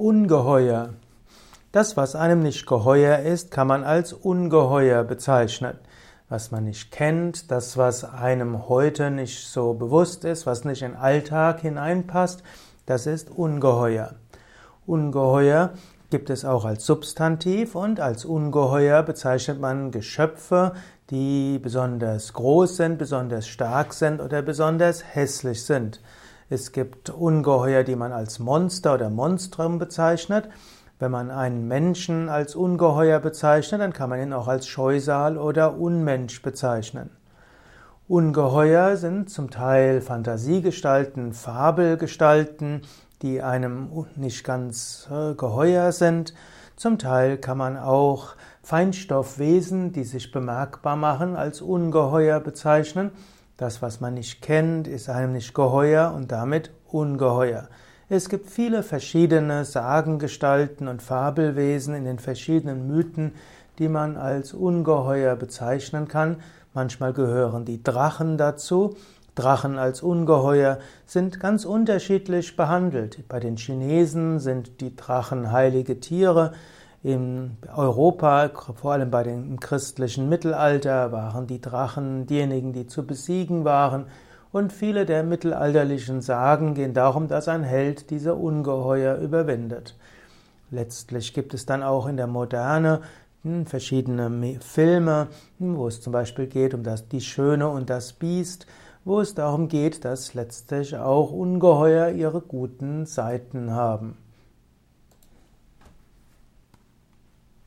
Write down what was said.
Ungeheuer. Das, was einem nicht geheuer ist, kann man als ungeheuer bezeichnen. Was man nicht kennt, das, was einem heute nicht so bewusst ist, was nicht in Alltag hineinpasst, das ist ungeheuer. Ungeheuer gibt es auch als Substantiv und als ungeheuer bezeichnet man Geschöpfe, die besonders groß sind, besonders stark sind oder besonders hässlich sind. Es gibt Ungeheuer, die man als Monster oder Monstrum bezeichnet. Wenn man einen Menschen als Ungeheuer bezeichnet, dann kann man ihn auch als Scheusal oder Unmensch bezeichnen. Ungeheuer sind zum Teil Fantasiegestalten, Fabelgestalten, die einem nicht ganz äh, geheuer sind. Zum Teil kann man auch Feinstoffwesen, die sich bemerkbar machen, als ungeheuer bezeichnen. Das, was man nicht kennt, ist einem nicht geheuer und damit ungeheuer. Es gibt viele verschiedene Sagengestalten und Fabelwesen in den verschiedenen Mythen, die man als ungeheuer bezeichnen kann. Manchmal gehören die Drachen dazu. Drachen als Ungeheuer sind ganz unterschiedlich behandelt. Bei den Chinesen sind die Drachen heilige Tiere. In Europa, vor allem bei dem christlichen Mittelalter, waren die Drachen diejenigen, die zu besiegen waren. Und viele der mittelalterlichen Sagen gehen darum, dass ein Held diese Ungeheuer überwindet. Letztlich gibt es dann auch in der Moderne hm, verschiedene Filme, hm, wo es zum Beispiel geht um das Die Schöne und das Biest, wo es darum geht, dass letztlich auch Ungeheuer ihre guten Seiten haben.